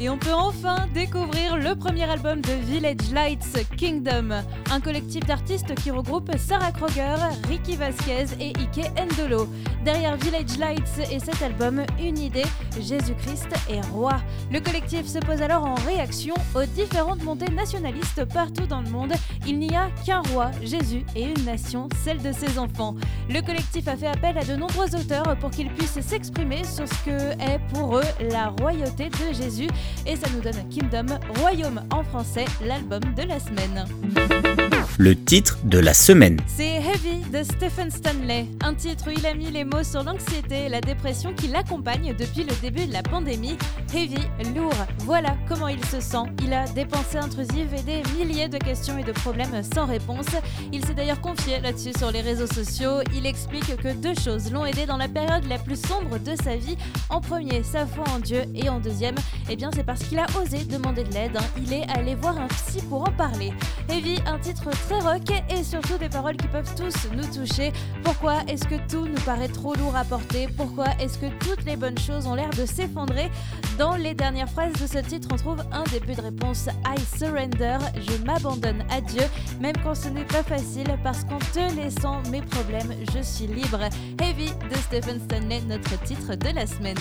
Et on peut enfin découvrir le premier album de Village Lights, Kingdom, un collectif d'artistes qui regroupe Sarah Kroger, Ricky Vasquez et Ike Endolo. Derrière Village Lights et cet album, une idée, Jésus-Christ est roi. Le collectif se pose alors en réaction aux différentes montées nationalistes partout dans le monde. Il n'y a qu'un roi, Jésus, et une nation, celle de ses enfants. Le collectif a fait appel à de nombreux auteurs pour qu'ils puissent s'exprimer sur ce que est pour eux la royauté de Jésus. Et ça nous donne Kingdom, Royaume en français, l'album de la semaine. Le titre de la semaine. C'est Heavy de Stephen Stanley, un titre où il a mis les mots sur l'anxiété et la dépression qui l'accompagnent depuis le début de la pandémie. Heavy, lourd, voilà comment il se sent. Il a des pensées intrusives et des milliers de questions et de problèmes sans réponse. Il s'est d'ailleurs confié là-dessus sur les réseaux sociaux. Il explique que deux choses l'ont aidé dans la période la plus sombre de sa vie. En premier, sa foi en Dieu et en deuxième, eh bien c'est parce qu'il a osé demander de l'aide. Il est allé voir un psy pour en parler. Heavy, un titre très rock et surtout des paroles qui peuvent tous nous toucher. Pourquoi est-ce que tout nous paraît trop lourd à porter? Pourquoi est-ce que toutes les bonnes choses ont l'air de s'effondrer? Dans les dernières phrases de ce titre, on trouve un début de réponse I surrender, je m'abandonne à Dieu, même quand ce n'est pas facile, parce qu'en te laissant mes problèmes, je suis libre. Heavy de Stephen Stanley, notre titre de la semaine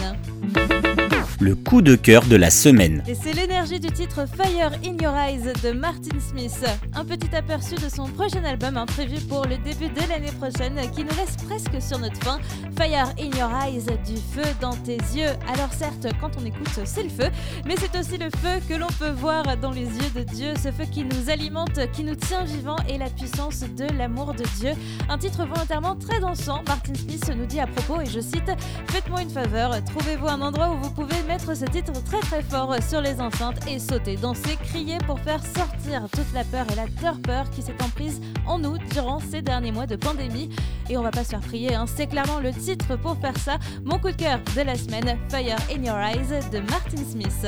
le coup de cœur de la semaine. Et c'est l'énergie du titre Fire in Your Eyes de Martin Smith. Un petit aperçu de son prochain album hein, prévu pour le début de l'année prochaine qui nous laisse presque sur notre fin. Fire in Your Eyes, du feu dans tes yeux. Alors certes, quand on écoute, c'est le feu, mais c'est aussi le feu que l'on peut voir dans les yeux de Dieu, ce feu qui nous alimente, qui nous tient vivants et la puissance de l'amour de Dieu. Un titre volontairement très dansant. Martin Smith nous dit à propos, et je cite, Faites-moi une faveur, trouvez-vous un endroit où vous pouvez mettre ce titre très très fort sur les enceintes et sauter, danser, crier pour faire sortir toute la peur et la torpeur qui s'est emprise en nous durant ces derniers mois de pandémie. Et on va pas se faire prier, hein. c'est clairement le titre pour faire ça. Mon coup de cœur de la semaine, Fire in Your Eyes de Martin Smith.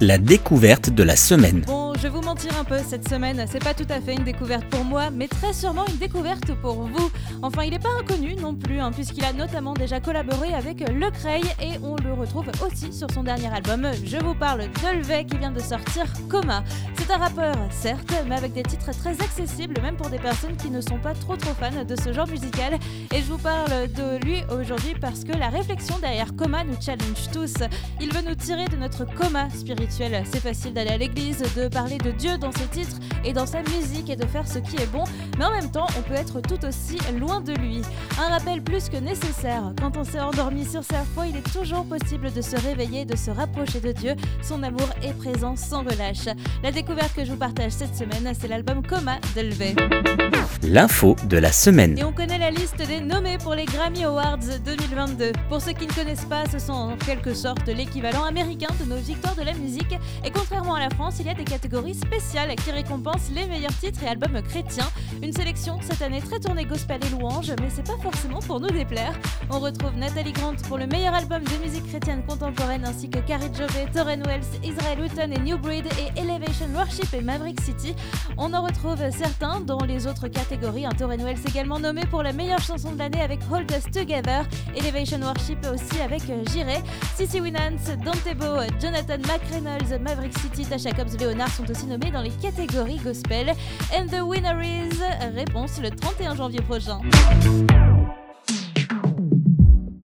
La découverte de la semaine. Bon, je vais vous mentir un peu cette semaine, c'est pas tout à fait une découverte pour moi, mais très sûrement une découverte pour vous. Enfin, il n'est pas inconnu non plus, hein, puisqu'il a notamment déjà collaboré avec Le Cray et on le retrouve aussi sur son dernier album. Je vous parle d'Olvey qui vient de sortir Coma. C'est un rappeur, certes, mais avec des titres très accessibles, même pour des personnes qui ne sont pas trop trop fans de ce genre musical. Et je vous parle de lui aujourd'hui parce que la réflexion derrière Coma nous challenge tous. Il veut nous tirer de notre coma spirituel. C'est facile d'aller à l'église, de parler de Dieu dans ses titres et dans sa musique et de faire ce qui est bon, mais en même temps, on peut être tout aussi loin de lui. Un rappel plus que nécessaire. Quand on s'est endormi sur sa foi, il est toujours possible de se réveiller, de se rapprocher de Dieu. Son amour est présent sans relâche. La découverte que je vous partage cette semaine, c'est l'album Coma de Levé. L'info de la semaine. Et on connaît la liste des nommés pour les Grammy Awards 2022. Pour ceux qui ne connaissent pas, ce sont en quelque sorte l'équivalent américain de nos victoires de la musique. Et contrairement à la France, il y a des catégories spéciales qui récompensent les meilleurs titres et albums chrétiens. Une sélection cette année très tournée gospel et louange, mais c'est pas forcément pour nous déplaire. On retrouve Nathalie Grant pour le meilleur album de musique chrétienne contemporaine ainsi que Carrie Jove, Torren Wells, Israel Houghton et New Breed et Elevation Worship et Maverick City. On en retrouve certains dans les autres catégories. Un Torren Wells également nommé pour la meilleure chanson de l'année avec Hold Us Together, Elevation Worship aussi avec Jiré, Sissy Winans, Dantebo, Jonathan McReynolds, Maverick City, Tasha Cobbs, Leonard sont aussi nommés dans les catégories gospel. And the winner is réponse le 31 janvier prochain.